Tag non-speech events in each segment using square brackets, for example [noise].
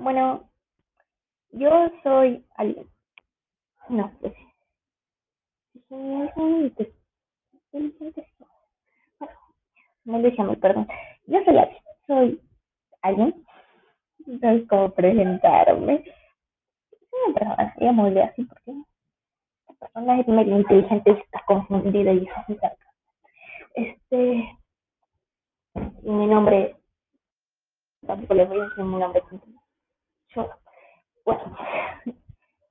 Bueno, yo soy alguien. No, pues. Inteligente. [laughs] Bueno, me perdón. Yo soy alguien. Soy alguien. No sé cómo presentarme. Soy una persona, ya muy así porque la persona es medio inteligente y está confundida y eso es Este. Mi nombre. Tampoco les voy a decir mi nombre bueno,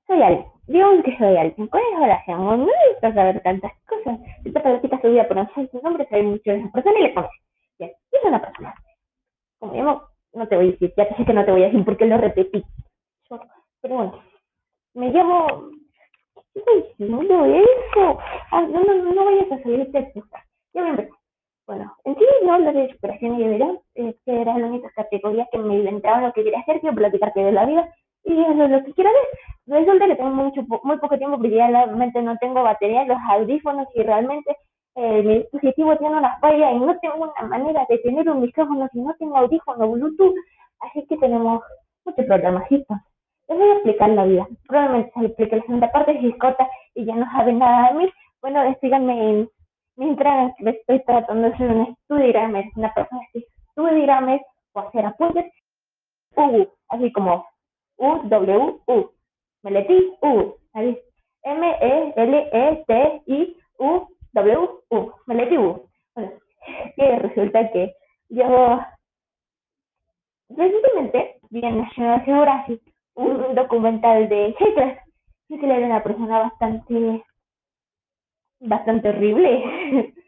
soy alguien. Digamos que soy alguien. ¿Cuál es la No necesitas saber tantas cosas. Esta práctica su vida, pero no sabes su nombre, sabes mucho de esa persona y le conoces. Bien, es una persona. Como llamo, no te voy a decir, ya sé que no te voy a decir porque lo repetí. pero bueno, me llamo. ¿Qué estoy diciendo eso? Ah, no, no, no vayas a salirte de puta. Ya a empezar. Bueno, en sí no hablo de superación y de vida, es que era la única categoría que me inventaban lo que quería hacer, quiero platicarte de la vida y eso es lo que quiero ver. Resulta que tengo mucho, muy poco tiempo porque ya realmente no tengo batería los audífonos y realmente eh, mi dispositivo tiene una falla y no tengo una manera de tener un micrófono si no tengo audífono Bluetooth, así que tenemos muchos problemas. Les voy a explicar la vida. Probablemente se explique la segunda parte si es corta y ya no saben nada de mí. Bueno, síganme mientras estoy tratando de hacer un estudio una persona que estudia o hacer apuntes, U, así como U, W, U, Meleti, U, M, E, L, E, T, I, U, W, U, Meleti, U. Bueno, [laughs] que resulta que yo recientemente vi en National Geographic un documental de Hitler, que era una persona bastante bastante horrible. [laughs]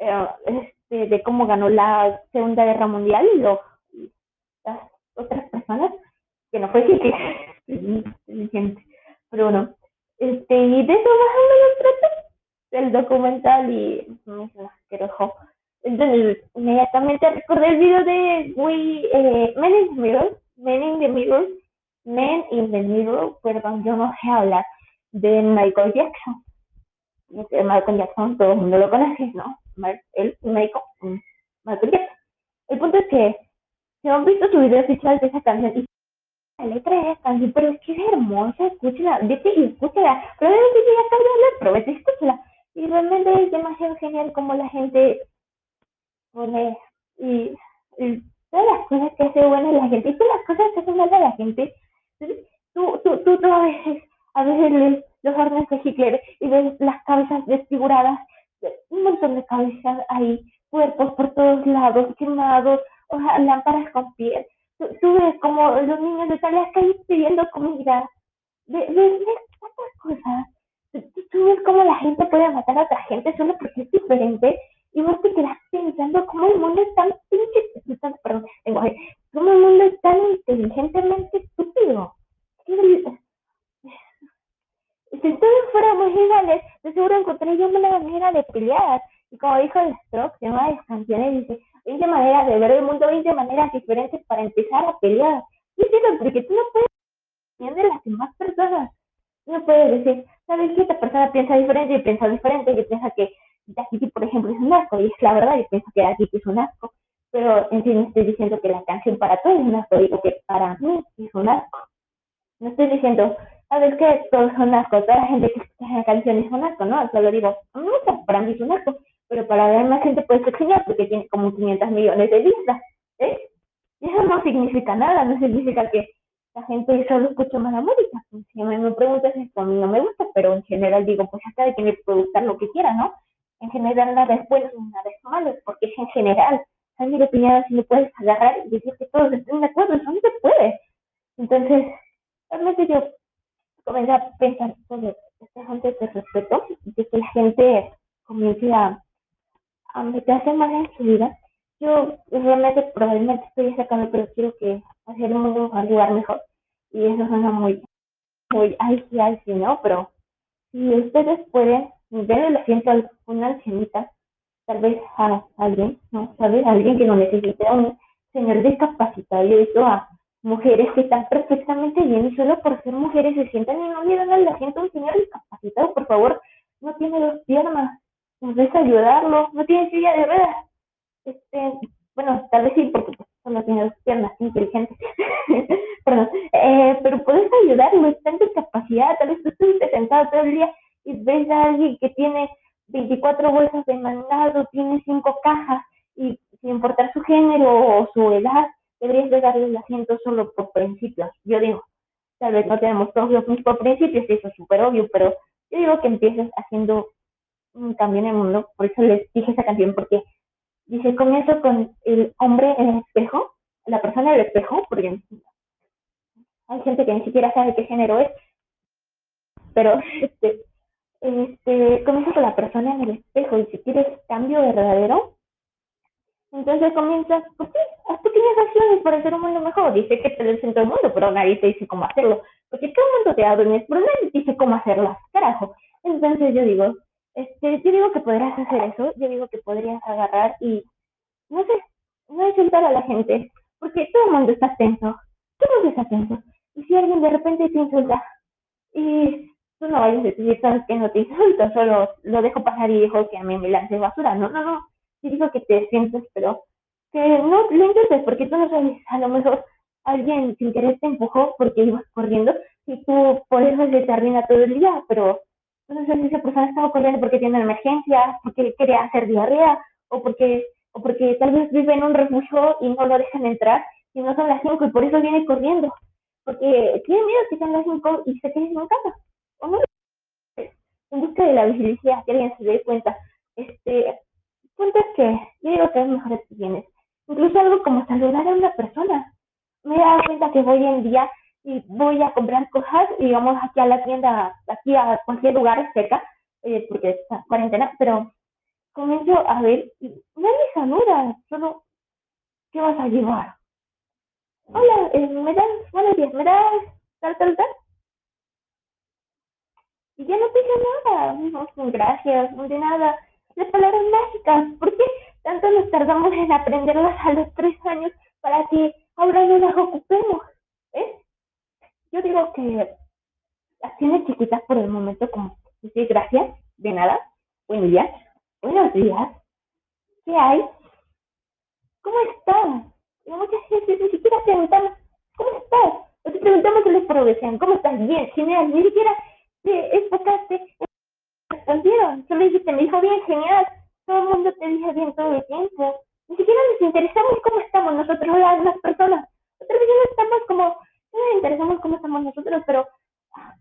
Eh, este, de cómo ganó la Segunda Guerra Mundial y lo, las otras personas, que no fue [laughs] inteligente, pero bueno, este, y de eso más o menos trata el documental y me asqueroso. Entonces, inmediatamente recordé el video de We, eh, Men in the Mirror, Men in the Mirror, Men in the Mirror, perdón, yo no sé hablar, de Michael Jackson Michael Jackson, todo el mundo lo conoce, ¿no? El médico, mm, Michael Jackson. El punto es que se han visto su video oficial de esa canción y la letra de esa canción, pero es que es hermosa, escúchala, vete y escúchala. Probablemente ya acabo de hablar, pero vete y escúchala. Y realmente es demasiado genial como la gente pone y, todas las cosas que hace buena la gente y todas las cosas que hace mala la gente. Tú, tú, tú, tú a veces, a veces los órdenes de Hitler y ves las cabezas desfiguradas, un montón de cabezas ahí, cuerpos por todos lados, quemados, lámparas con piel. Tú, ves como los niños de las calles pidiendo comida. Ves, ves, tantas cosas. Tú, ves cómo la gente puede matar a otra gente solo porque es diferente y vos te quedas pensando cómo el mundo es tan pinche, [laughs] perdón, cómo el mundo es tan inteligentemente estúpido si todos fuéramos iguales, de seguro encontraríamos una manera de pelear. Y como dijo el Stroke, se llama canciones, dice, 20 maneras de ver el mundo, 20 maneras diferentes para empezar a pelear. Y es cierto, porque tú no puedes entender las demás personas. No puedes decir, ¿sabes qué? Esta persona piensa diferente y piensa diferente, y piensa que Dakiti, por ejemplo, es un asco, y es la verdad, y piensa que Dakiti es un asco. Pero en sí no estoy diciendo que la canción para todos es un asco, digo que para mí es un asco. No estoy diciendo, sabes que todos son asco, toda la gente que escucha la canción es un asco, ¿no? Solo digo, no, para mí es un asco, pero para la demás gente puede ser genial porque tiene como 500 millones de vistas, ¿eh? Y eso no significa nada, no significa que la gente solo escucha mala música. Si mí me preguntas esto, a mí no me gusta, pero en general digo, pues acá de quien le puede gustar lo que quiera, ¿no? En general nada es bueno nada es malo, porque es en general. A mí opinión si me puedes agarrar y decir que todos estén de acuerdo, eso no se puede. Entonces, realmente yo comencé a pensar sobre esta gente de respeto, de que la gente comience a, a meterse más en su vida. Yo realmente probablemente estoy sacando, pero quiero que hacer el mundo un lugar mejor. Y eso suena muy, muy, ay, sí, ay, sí, ¿no? Pero si ustedes pueden ver el asiento a una ancianita, tal vez a alguien, ¿no? ¿Sabes? alguien que no necesite, a un señor discapacitado. Yo he visto a mujeres que están perfectamente bien y solo por ser mujeres se sientan y no le dan al asiento a un señor discapacitado, por favor, no tiene dos piernas, nos ayudarlo, no tiene silla de ruedas. Este, bueno, tal vez sí, porque solo tiene dos piernas, inteligente. [laughs] Perdón, ayudarlo, está en tu capacidad, tal vez tú estuviste sentado todo el día y ves a alguien que tiene 24 bolsas de mandado, tiene 5 cajas y sin importar su género o su edad, deberías de darle el asiento solo por principios. Yo digo, tal vez no tenemos todos los mismos principios, eso es súper obvio, pero yo digo que empieces haciendo un cambio en el mundo, por eso les dije esa canción, porque dice, comienzo con el hombre en el espejo, la persona en el espejo, porque hay gente que ni siquiera sabe qué género es, pero este, este, comienza con la persona en el espejo y si quieres cambio verdadero, entonces comienzas, pues sí, haz pequeñas acciones para hacer un mundo mejor. Dice que te lo centro del mundo, pero nadie te dice cómo hacerlo. Porque todo el mundo te da pero nadie dice cómo hacerlas, carajo. Entonces yo digo, este, yo digo que podrías hacer eso, yo digo que podrías agarrar y, no sé, no insultar a la gente, porque todo el mundo está tenso, todo el mundo está tenso. Y si alguien de repente te insulta, y tú no vayas a decir, sabes que no te insulto, solo lo dejo pasar y dejo que a mí me lance basura, no, no, no digo que te sientes, pero que no lo intentes, porque tú no sabes, a lo mejor alguien sin querer te empujó porque ibas corriendo y tú por eso se te arruina todo el día, pero no sé si esa persona estaba corriendo porque tiene emergencia, porque quería hacer diarrea, o porque, o porque tal vez vive en un refugio y no lo dejan entrar, y no son las 5 y por eso viene corriendo, porque tiene miedo que sean las 5 y se quede en casa, o no en busca de la visibilidad, que alguien se dé cuenta. Este, punto es que yo digo que es mejor que tienes. Incluso algo como saludar a una persona. Me he dado cuenta que voy en día y voy a comprar cosas y vamos aquí a la tienda, aquí a cualquier lugar cerca, eh, porque está cuarentena, pero comienzo a ver y nadie saluda, solo, ¿qué vas a llevar? Hola, eh, ¿me das, buenos días, ¿me das tal, tal, tal? Y ya no pide nada, no, gracias, no de nada las palabras mágicas. ¿Por qué tanto nos tardamos en aprenderlas a los tres años para que ahora no las ocupemos? ¿Eh? Yo digo que acciones chiquitas por el momento, como decir gracias, de nada, buenos días, buenos días, ¿qué hay? ¿Cómo estás? Y muchas veces ni siquiera preguntamos, ¿cómo estás? O preguntamos que les progresan, ¿cómo estás? Bien, genial, ni siquiera te enfocaste respondieron. Solo dijiste, me dijo bien, genial. Todo el mundo te dice bien todo el tiempo. Ni siquiera nos interesamos cómo estamos nosotros, las demás personas. Otras veces estamos como, no nos interesamos cómo estamos nosotros, pero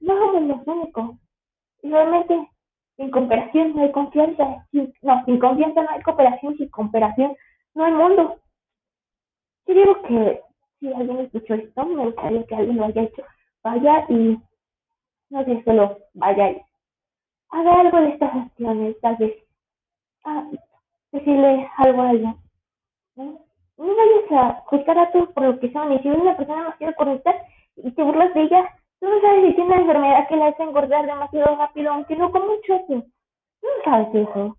no somos los únicos. Y realmente, sin cooperación no hay confianza. no, sin confianza no hay cooperación, sin cooperación no hay mundo. Yo digo que si alguien escuchó esto, me gustaría que alguien lo haya hecho. Vaya y, no sé, solo vaya y haga algo de estas acciones, tal vez. Ah, decirle algo a alguien. ¿no? no vayas a juzgar a todos por lo que son. Y si una persona demasiado correcta y te burlas de ella, tú no sabes si tiene una enfermedad que la hace engordar demasiado rápido, aunque no con mucho No sabes eso.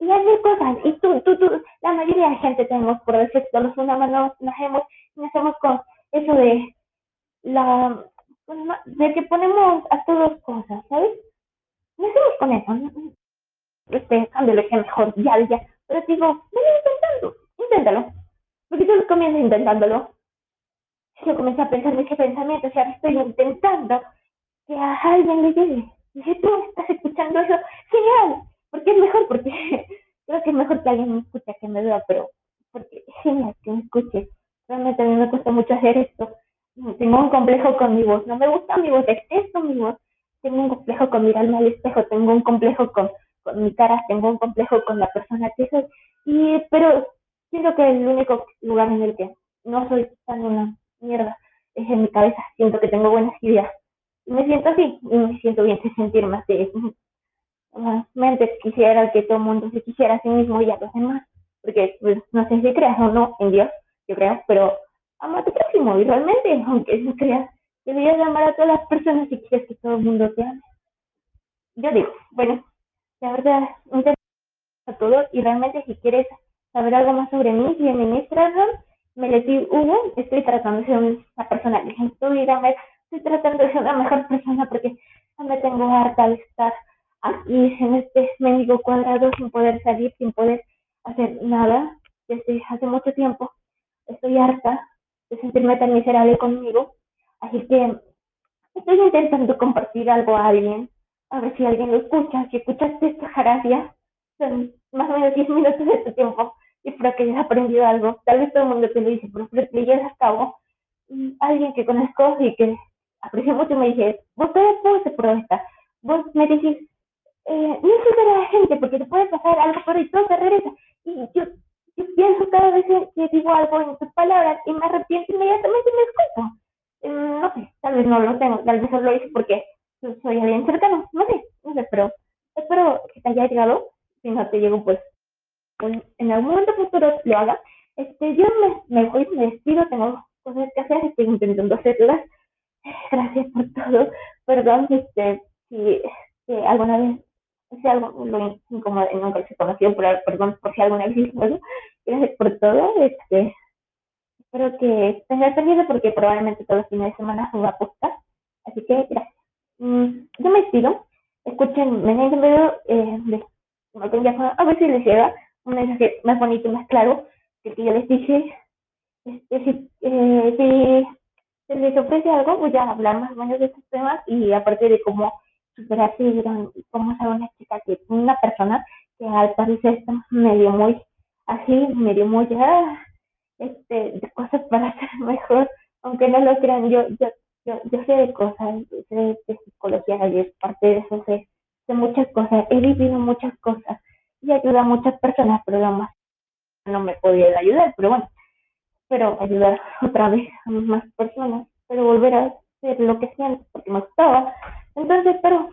Y hay cosas. Y tú, tú, tú, la mayoría de gente tenemos por defecto, los humanos nacemos, nacemos con eso de la de que ponemos a todos cosas, ¿sabes? No con eso. Este, cambio lo que mejor, ya, ya. Pero digo, ven intentando, inténtalo. Porque tú comienzas intentándolo. Yo comencé a pensar mis pensamientos y ahora estoy intentando que a alguien le llegue. Y si tú estás escuchando eso, genial. Porque es mejor, porque [laughs] creo que es mejor que alguien me escuche que me vea, pero porque genial que me escuche. Realmente a mí me cuesta mucho hacer esto. Tengo un complejo con mi voz. No me gusta mi voz, detesto mi voz tengo un complejo con mirarme al espejo, tengo un complejo con, con mi cara, tengo un complejo con la persona que soy, y, pero siento que el único lugar en el que no soy tan una mierda es en mi cabeza, siento que tengo buenas ideas, y me siento así, y me siento bien de sentirme así, mente quisiera que todo el mundo se quisiera a sí mismo y a los demás, porque pues, no sé si creas o no en Dios, yo creo, pero ama a tu próximo, y realmente, aunque no creas Deberías llamar a todas las personas si quieres que todo el mundo te ame. Yo digo, bueno, la verdad, intento a todo y realmente si quieres saber algo más sobre mí, si en Instagram me le Hugo, estoy tratando de ser una persona ejemplar, estoy tratando de ser una mejor persona porque me tengo harta de estar aquí en este mendigo cuadrado sin poder salir, sin poder hacer nada desde hace mucho tiempo. Estoy harta de sentirme tan miserable conmigo Así que estoy intentando compartir algo a alguien, a ver si alguien lo escucha, si escuchaste esta gracia, son más o menos 10 minutos de tu tiempo y para que hayas aprendido algo, tal vez todo el mundo te lo dice, pero para que lo lleves a cabo, alguien que conozco y que aprecio mucho me dice, vos todavía puedo ser esta, vos me decís, eh, no insultar a la gente porque te puede pasar algo pero y todo se regresa. Y yo, yo pienso cada vez que digo algo en tus palabras y me arrepiento inmediatamente y me disculpo. Eh, no sé, tal vez no lo tengo, tal vez solo lo hice porque soy alguien cercano, no sé, no sé, pero espero que te haya llegado. Si no te llego, pues, pues en algún momento futuro lo haga. Este, yo me, me voy, me despido, tengo cosas que hacer, estoy intentando hacerlas. Gracias por todo. Perdón, este, si, alguna vez si algo lo incómodo, nunca se conoció, pero perdón por si alguna vez hice. Gracias por todo. Este, espero que estén pendiente porque probablemente todos los fines de semana se va a postar. Así que gracias. Mm, yo me despido. Escuchen, me un video eh, a ver si les llega un mensaje más bonito, más claro que el yo les dije. Este, si, eh, si se les ofrece algo, voy a hablar más o menos de estos temas y aparte de cómo superarse y cómo ser una chica que una persona que al parecer está medio muy así, medio muy ya, este, de cosas [laughs] para ser mejor, aunque no lo crean, yo, yo, yo, yo sé de cosas, sé de, psicología y es parte de eso, sé, sé muchas cosas, he vivido muchas cosas y ayuda a muchas personas, pero lo más no me podía ayudar, pero bueno, pero ayudar [laughs] otra vez a más personas, pero volver a ser lo que siento, porque me gustaba. Entonces, pero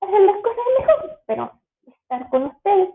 hacer las cosas mejor, pero estar con ustedes